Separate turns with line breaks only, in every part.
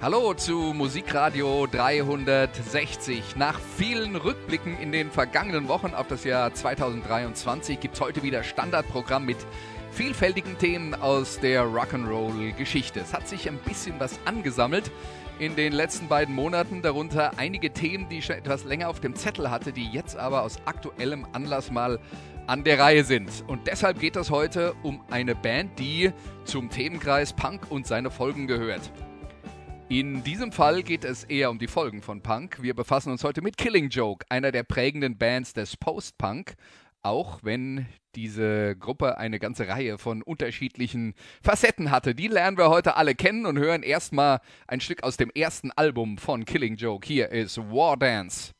Hallo zu Musikradio 360. Nach vielen Rückblicken in den vergangenen Wochen auf das Jahr 2023 gibt es heute wieder Standardprogramm mit vielfältigen Themen aus der Rock'n'Roll-Geschichte. Es hat sich ein bisschen was angesammelt in den letzten beiden Monaten, darunter einige Themen, die ich schon etwas länger auf dem Zettel hatte, die jetzt aber aus aktuellem Anlass mal an der Reihe sind. Und deshalb geht es heute um eine Band, die zum Themenkreis Punk und seine Folgen gehört. In diesem Fall geht es eher um die Folgen von Punk. Wir befassen uns heute mit Killing Joke, einer der prägenden Bands des Post-Punk, auch wenn diese Gruppe eine ganze Reihe von unterschiedlichen Facetten hatte. Die lernen wir heute alle kennen und hören erstmal ein Stück aus dem ersten Album von Killing Joke. Hier ist War Dance.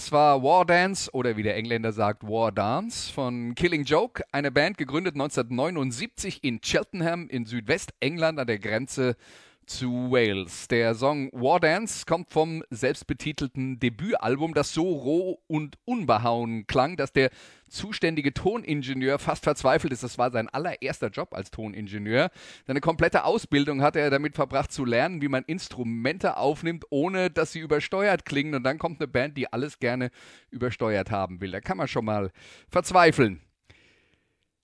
Das war War Dance oder wie der Engländer sagt War Dance von Killing Joke, eine Band gegründet 1979 in Cheltenham in Südwestengland an der Grenze zu Wales. Der Song War Dance kommt vom selbstbetitelten Debütalbum, das so roh und unbehauen klang, dass der zuständige Toningenieur fast verzweifelt ist. Das war sein allererster Job als Toningenieur. Seine komplette Ausbildung hatte er damit verbracht zu lernen, wie man Instrumente aufnimmt, ohne dass sie übersteuert klingen. Und dann kommt eine Band, die alles gerne übersteuert haben will. Da kann man schon mal verzweifeln.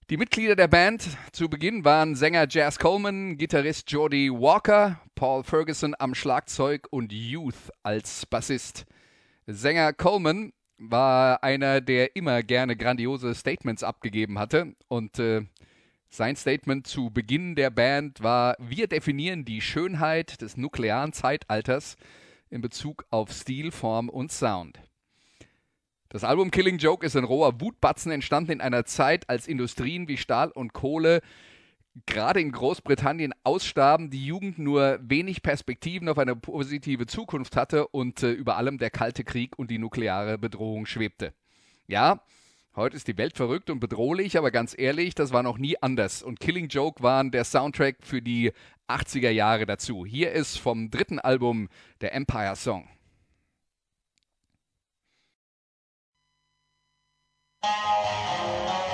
Die Mitglieder der Band zu Beginn waren Sänger Jazz Coleman, Gitarrist Jordi Walker, Paul Ferguson am Schlagzeug und Youth als Bassist. Sänger Coleman war einer, der immer gerne grandiose Statements abgegeben hatte und äh, sein Statement zu Beginn der Band war, wir definieren die Schönheit des nuklearen Zeitalters in Bezug auf Stil, Form und Sound. Das Album Killing Joke ist ein roher Wutbatzen entstanden in einer Zeit, als Industrien wie Stahl und Kohle gerade in Großbritannien ausstarben, die Jugend nur wenig Perspektiven auf eine positive Zukunft hatte und äh, über allem der Kalte Krieg und die nukleare Bedrohung schwebte. Ja, heute ist die Welt verrückt und bedrohlich, aber ganz ehrlich, das war noch nie anders. Und Killing Joke waren der Soundtrack für die 80er Jahre dazu. Hier ist vom dritten Album der Empire Song. Música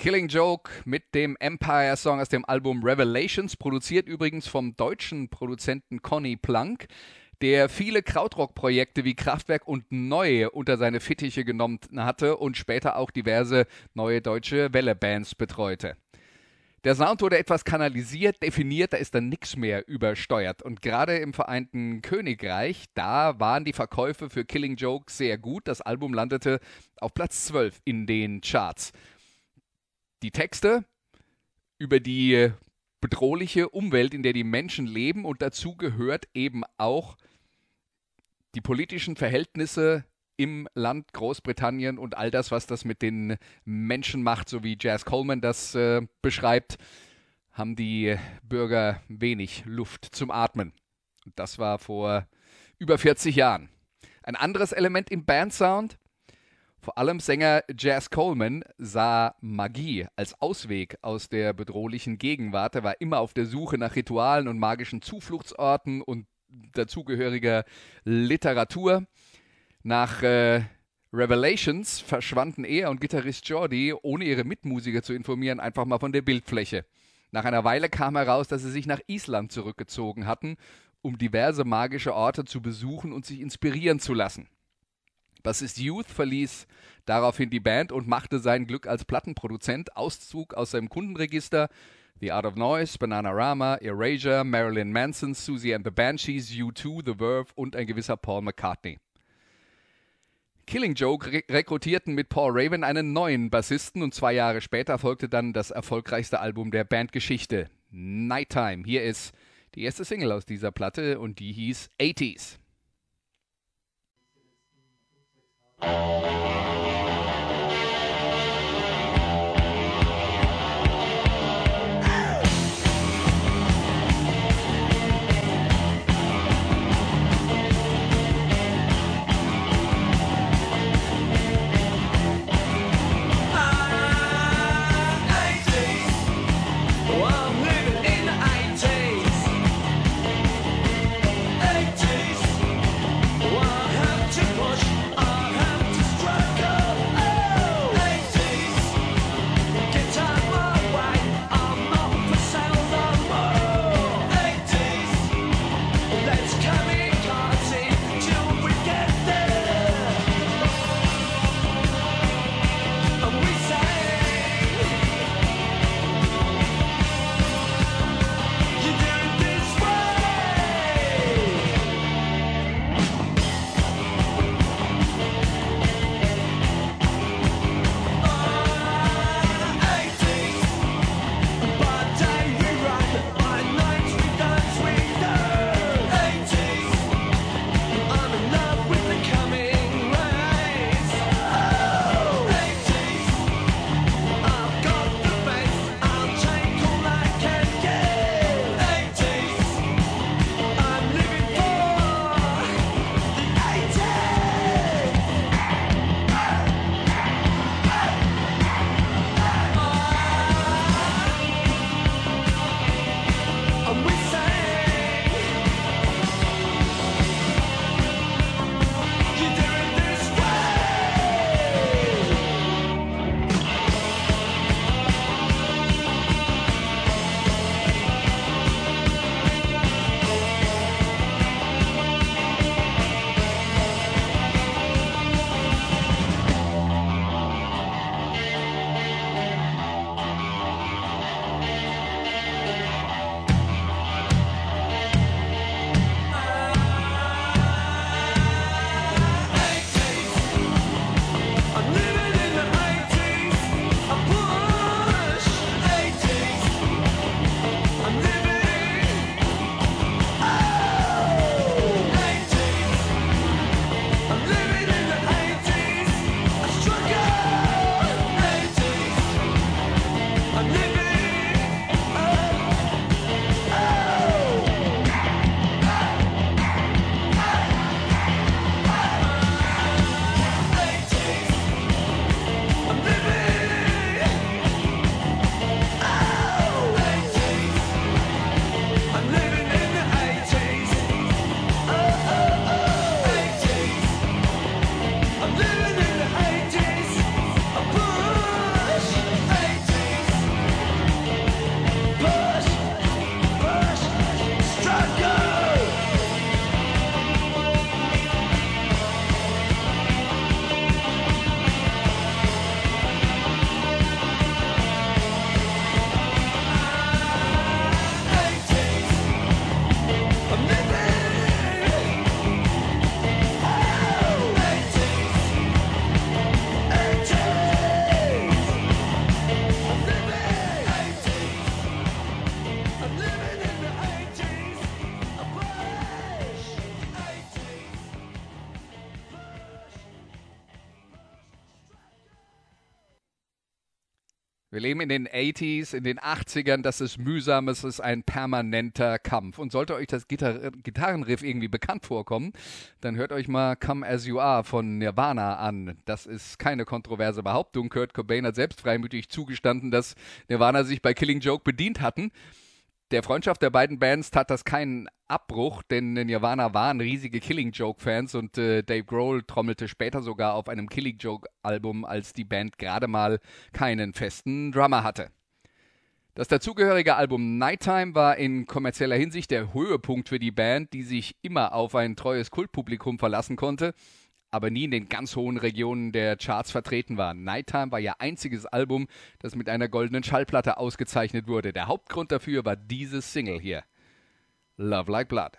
Killing Joke mit dem Empire Song aus dem Album Revelations, produziert übrigens vom deutschen Produzenten Conny Plank, der viele Krautrock-Projekte wie Kraftwerk und Neue unter seine Fittiche genommen hatte und später auch diverse neue deutsche Welle-Bands betreute. Der Sound wurde etwas kanalisiert, definiert, da ist dann nichts mehr übersteuert. Und gerade im Vereinten Königreich, da waren die Verkäufe für Killing Joke sehr gut. Das Album landete auf Platz 12 in den Charts die Texte über die bedrohliche Umwelt, in der die Menschen leben und dazu gehört eben auch die politischen Verhältnisse im Land Großbritannien und all das, was das mit den Menschen macht, so wie Jazz Coleman das äh, beschreibt, haben die Bürger wenig Luft zum Atmen. Und das war vor über 40 Jahren. Ein anderes Element im Bandsound, vor allem Sänger Jazz Coleman sah Magie als Ausweg aus der bedrohlichen Gegenwart. Er war immer auf der Suche nach Ritualen und magischen Zufluchtsorten und dazugehöriger Literatur. Nach äh, Revelations verschwanden er und Gitarrist Jordi, ohne ihre Mitmusiker zu informieren, einfach mal von der Bildfläche. Nach einer Weile kam heraus, dass sie sich nach Island zurückgezogen hatten, um diverse magische Orte zu besuchen und sich inspirieren zu lassen. Bassist Youth verließ daraufhin die Band und machte sein Glück als Plattenproduzent. Auszug aus seinem Kundenregister The Art of Noise, Bananarama, Erasure, Marilyn Manson, Susie and the Banshees, U2, The Verve und ein gewisser Paul McCartney. Killing Joke re rekrutierten mit Paul Raven einen neuen Bassisten und zwei Jahre später folgte dann das erfolgreichste Album der Bandgeschichte, Nighttime. Hier ist die erste Single aus dieser Platte und die hieß 80s. Thank you. In den 80s, in den 80ern, das ist mühsam, es ist ein permanenter Kampf. Und sollte euch das Gitar Gitarrenriff irgendwie bekannt vorkommen, dann hört euch mal Come As You Are von Nirvana an. Das ist keine kontroverse Behauptung. Kurt Cobain hat selbst freimütig zugestanden, dass Nirvana sich bei Killing Joke bedient hatten. Der Freundschaft der beiden Bands tat das keinen Abbruch, denn Nirvana waren riesige Killing Joke-Fans und äh, Dave Grohl trommelte später sogar auf einem Killing Joke-Album, als die Band gerade mal keinen festen Drummer hatte. Das dazugehörige Album Nighttime war in kommerzieller Hinsicht der Höhepunkt für die Band, die sich immer auf ein treues Kultpublikum verlassen konnte aber nie in den ganz hohen Regionen der Charts vertreten war. Nighttime war ihr einziges Album, das mit einer goldenen Schallplatte ausgezeichnet wurde. Der Hauptgrund dafür war dieses Single hier. Love Like Blood.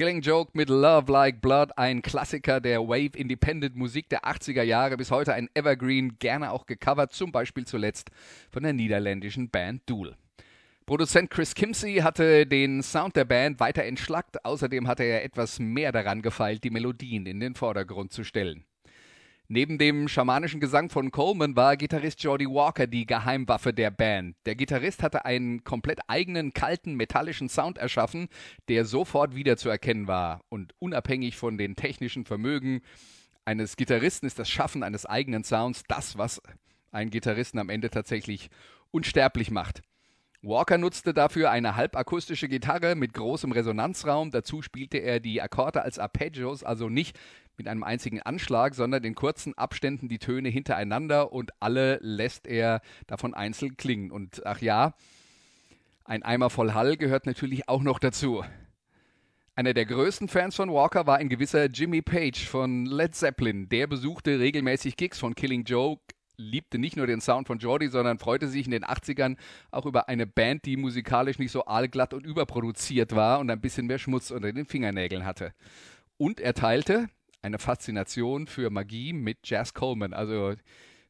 Killing Joke mit Love Like Blood, ein Klassiker der Wave Independent Musik der 80er Jahre, bis heute ein Evergreen, gerne auch gecovert, zum Beispiel zuletzt von der niederländischen Band Duel. Produzent Chris Kimsey hatte den Sound der Band weiter entschlackt, außerdem hatte er etwas mehr daran gefeilt, die Melodien in den Vordergrund zu stellen. Neben dem schamanischen Gesang von Coleman war Gitarrist Jordy Walker die Geheimwaffe der Band. Der Gitarrist hatte einen komplett eigenen, kalten, metallischen Sound erschaffen, der sofort wiederzuerkennen war. Und unabhängig von den technischen Vermögen eines Gitarristen ist das Schaffen eines eigenen Sounds das, was einen Gitarristen am Ende tatsächlich unsterblich macht. Walker nutzte dafür eine halbakustische Gitarre mit großem Resonanzraum. Dazu spielte er die Akkorde als Arpeggios, also nicht mit einem einzigen Anschlag, sondern in kurzen Abständen die Töne hintereinander und alle lässt er davon einzeln klingen. Und ach ja, ein Eimer voll Hall gehört natürlich auch noch dazu. Einer der größten Fans von Walker war ein gewisser Jimmy Page von Led Zeppelin. Der besuchte regelmäßig Gigs von Killing Joke, liebte nicht nur den Sound von Jordi, sondern freute sich in den 80ern auch über eine Band, die musikalisch nicht so aalglatt und überproduziert war und ein bisschen mehr Schmutz unter den Fingernägeln hatte. Und er teilte eine Faszination für Magie mit Jazz Coleman. Also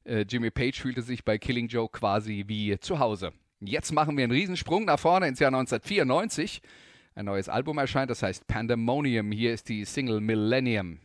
äh, Jimmy Page fühlte sich bei Killing Joe quasi wie zu Hause. Jetzt machen wir einen Riesensprung nach vorne ins Jahr 1994. Ein neues Album erscheint, das heißt Pandemonium. Hier ist die Single Millennium.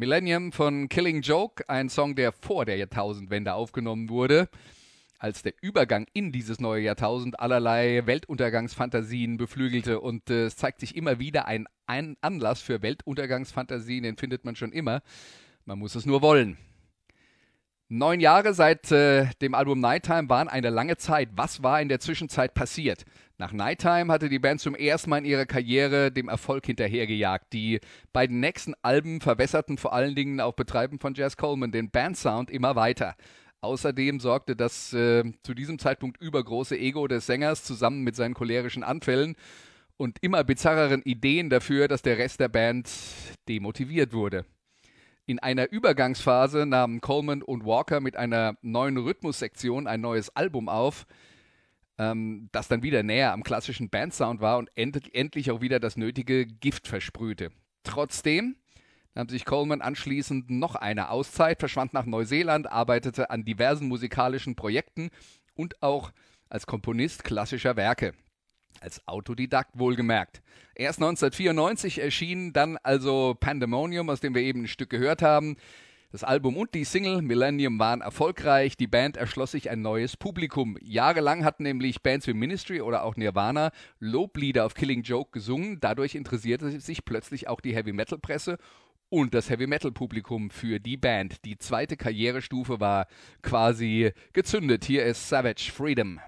Millennium von Killing Joke, ein Song, der vor der Jahrtausendwende aufgenommen wurde, als der Übergang in dieses neue Jahrtausend allerlei Weltuntergangsfantasien beflügelte. Und äh, es zeigt sich immer wieder ein, ein Anlass für Weltuntergangsfantasien, den findet man schon immer. Man muss es nur wollen. Neun Jahre seit äh, dem Album Nighttime waren eine lange Zeit. Was war in der Zwischenzeit passiert? Nach Nighttime hatte die Band zum ersten Mal in ihrer Karriere dem Erfolg hinterhergejagt. Die beiden nächsten Alben verwässerten vor allen Dingen auf Betreiben von Jazz Coleman den Bandsound immer weiter. Außerdem sorgte das äh, zu diesem Zeitpunkt übergroße Ego des Sängers zusammen mit seinen cholerischen Anfällen und immer bizarreren Ideen dafür, dass der Rest der Band demotiviert wurde. In einer Übergangsphase nahmen Coleman und Walker mit einer neuen Rhythmussektion ein neues Album auf, ähm, das dann wieder näher am klassischen Bandsound war und end endlich auch wieder das nötige Gift versprühte. Trotzdem nahm sich Coleman anschließend noch eine Auszeit, verschwand nach Neuseeland, arbeitete an diversen musikalischen Projekten und auch als Komponist klassischer Werke. Als Autodidakt wohlgemerkt. Erst 1994 erschien dann also Pandemonium, aus dem wir eben ein Stück gehört haben. Das Album und die Single Millennium waren erfolgreich. Die Band erschloss sich ein neues Publikum. Jahrelang hatten nämlich Bands wie Ministry oder auch Nirvana Loblieder auf Killing Joke gesungen. Dadurch interessierte sich plötzlich auch die Heavy Metal Presse und das Heavy Metal Publikum für die Band. Die zweite Karrierestufe war quasi gezündet. Hier ist Savage Freedom.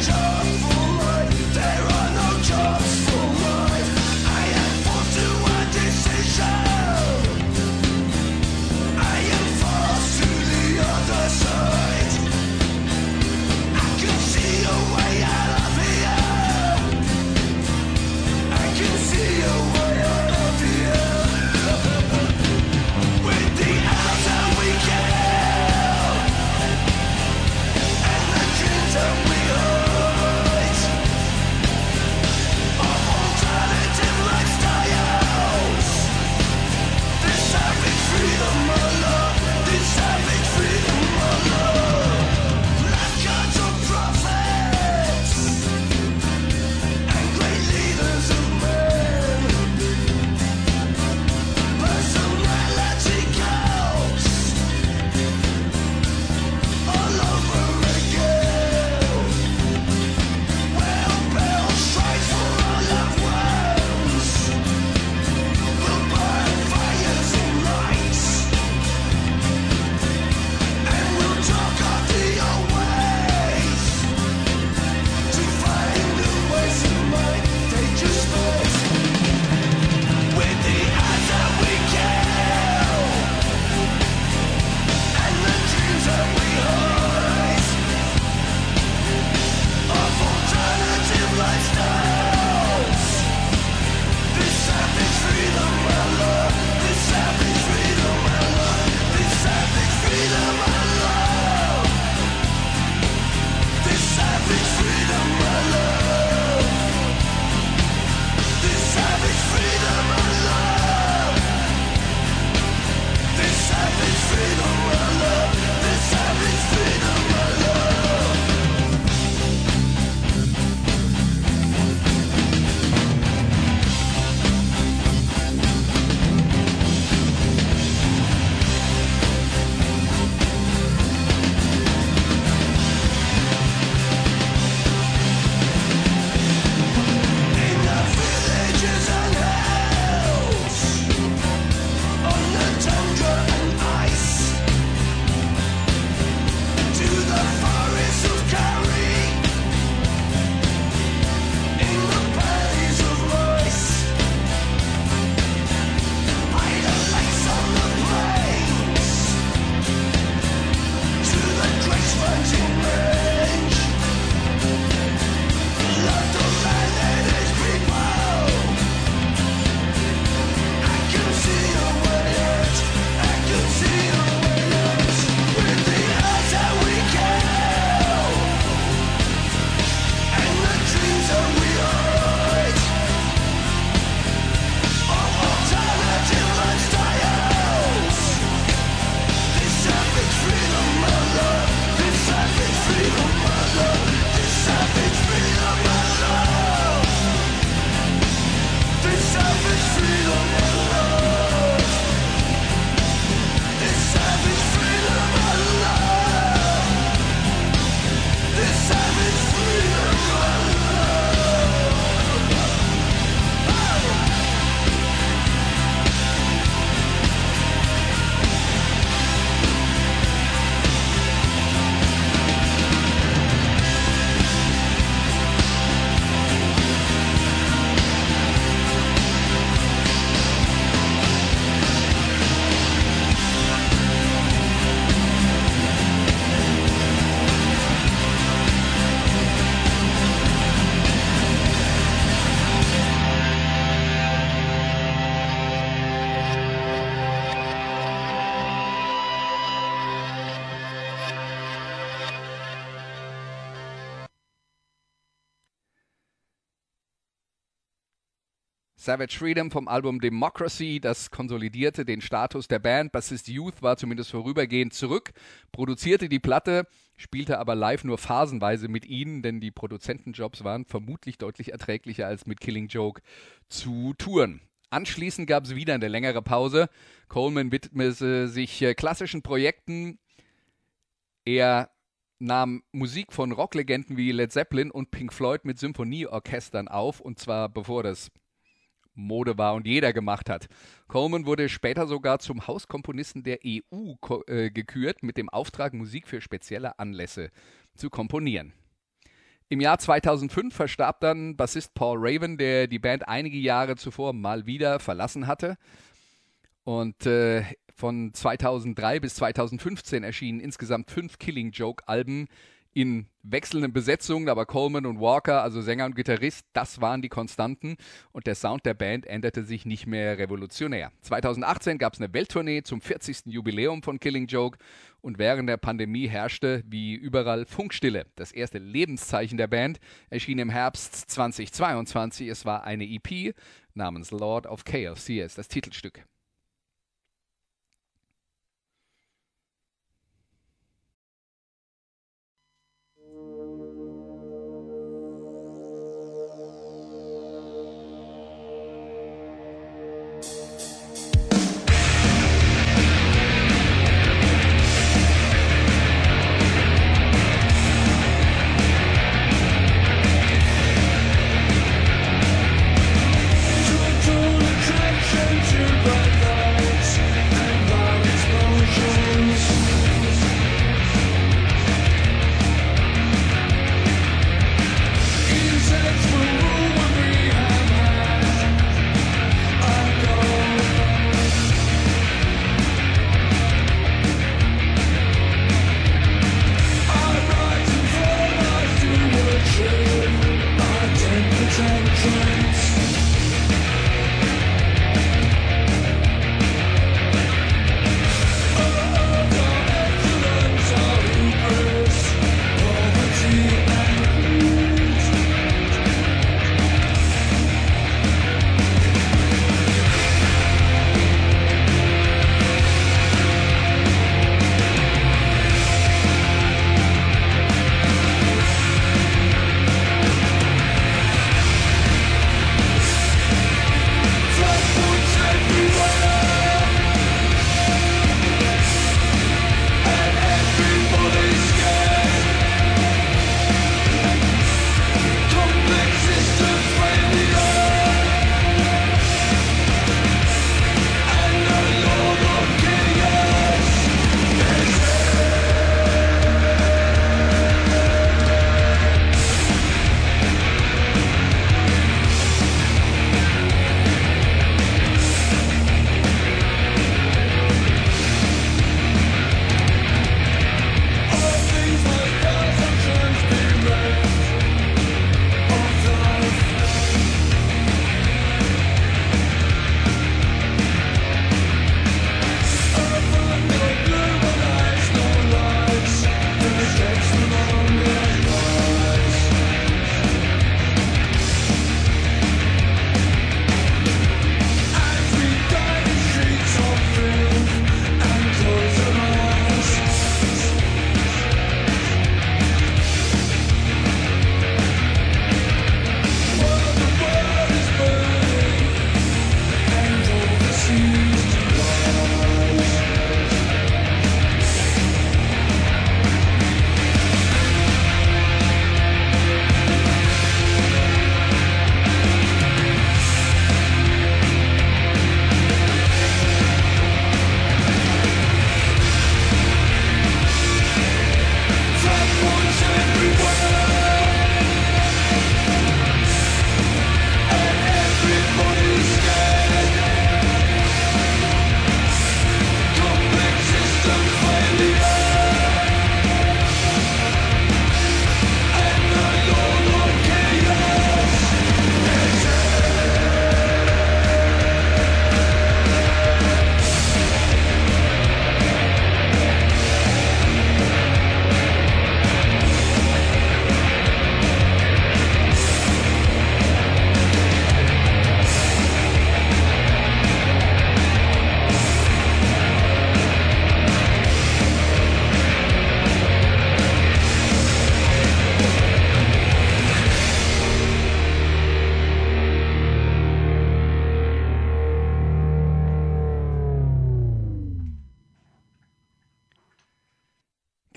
treasure.
Savage Freedom vom Album Democracy, das konsolidierte den Status der Band. Bassist Youth war zumindest vorübergehend zurück, produzierte die Platte, spielte aber live nur phasenweise mit ihnen, denn die Produzentenjobs waren vermutlich deutlich erträglicher als mit Killing Joke zu touren. Anschließend gab es wieder eine längere Pause. Coleman widmete sich äh, klassischen Projekten. Er nahm Musik von Rocklegenden wie Led Zeppelin und Pink Floyd mit Symphonieorchestern auf, und zwar bevor das Mode war und jeder gemacht hat. Coleman wurde später sogar zum Hauskomponisten der EU äh, gekürt, mit dem Auftrag, Musik für spezielle Anlässe zu komponieren. Im Jahr 2005 verstarb dann Bassist Paul Raven, der die Band einige Jahre zuvor mal wieder verlassen hatte. Und äh, von 2003 bis 2015 erschienen insgesamt fünf Killing Joke Alben, in wechselnden Besetzungen, aber Coleman und Walker, also Sänger und Gitarrist, das waren die Konstanten und der Sound der Band änderte sich nicht mehr revolutionär. 2018 gab es eine Welttournee zum 40. Jubiläum von Killing Joke und während der Pandemie herrschte wie überall Funkstille. Das erste Lebenszeichen der Band erschien im Herbst 2022. Es war eine EP namens Lord of Chaos. Hier ist das Titelstück.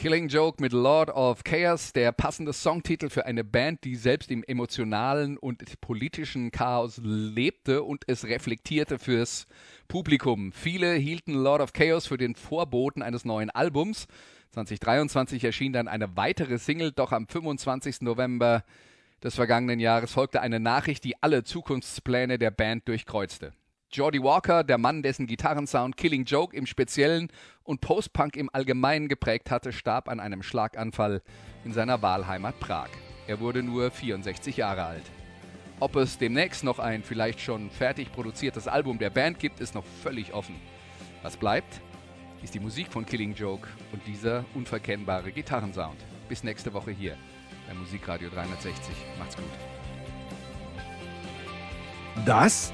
Killing Joke mit Lord of Chaos, der passende Songtitel für eine Band, die selbst im emotionalen und politischen Chaos lebte und es reflektierte fürs Publikum. Viele hielten Lord of Chaos für den Vorboten eines neuen Albums. 2023 erschien dann eine weitere Single, doch am 25. November des vergangenen Jahres folgte eine Nachricht, die alle Zukunftspläne der Band durchkreuzte. Jordi Walker, der Mann, dessen Gitarrensound Killing Joke im Speziellen und Post-Punk im Allgemeinen geprägt hatte, starb an einem Schlaganfall in seiner Wahlheimat Prag. Er wurde nur 64 Jahre alt. Ob es demnächst noch ein vielleicht schon fertig produziertes Album der Band gibt, ist noch völlig offen. Was bleibt, ist die Musik von Killing Joke und dieser unverkennbare Gitarrensound. Bis nächste Woche hier bei Musikradio 360. Macht's gut.
Das